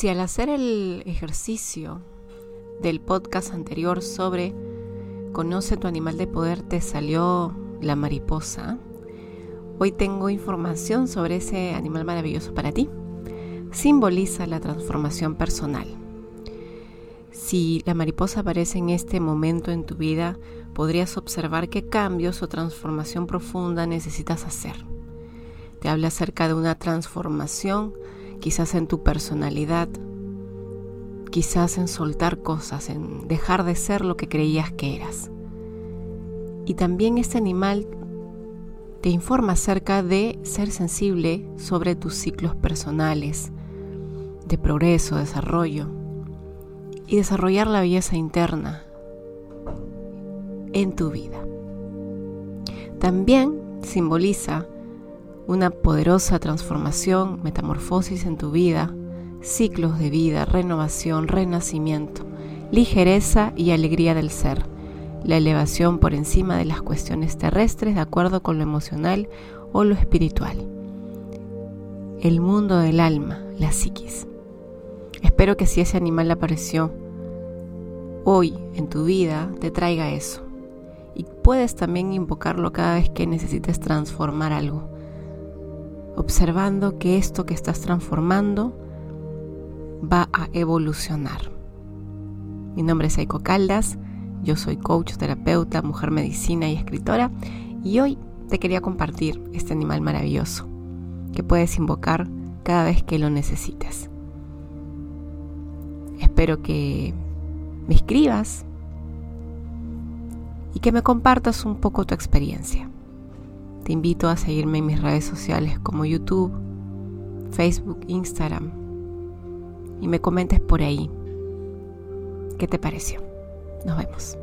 Si al hacer el ejercicio del podcast anterior sobre Conoce tu animal de poder te salió la mariposa, hoy tengo información sobre ese animal maravilloso para ti. Simboliza la transformación personal. Si la mariposa aparece en este momento en tu vida, podrías observar qué cambios o transformación profunda necesitas hacer. Te habla acerca de una transformación, quizás en tu personalidad, quizás en soltar cosas, en dejar de ser lo que creías que eras. Y también este animal te informa acerca de ser sensible sobre tus ciclos personales, de progreso, desarrollo, y desarrollar la belleza interna en tu vida. También simboliza una poderosa transformación, metamorfosis en tu vida, ciclos de vida, renovación, renacimiento, ligereza y alegría del ser, la elevación por encima de las cuestiones terrestres de acuerdo con lo emocional o lo espiritual. El mundo del alma, la psiquis. Espero que si ese animal apareció hoy en tu vida, te traiga eso. Y puedes también invocarlo cada vez que necesites transformar algo, observando que esto que estás transformando va a evolucionar. Mi nombre es Eiko Caldas, yo soy coach, terapeuta, mujer medicina y escritora y hoy te quería compartir este animal maravilloso que puedes invocar cada vez que lo necesites. Espero que me escribas y que me compartas un poco tu experiencia. Te invito a seguirme en mis redes sociales como YouTube, Facebook, Instagram y me comentes por ahí qué te pareció. Nos vemos.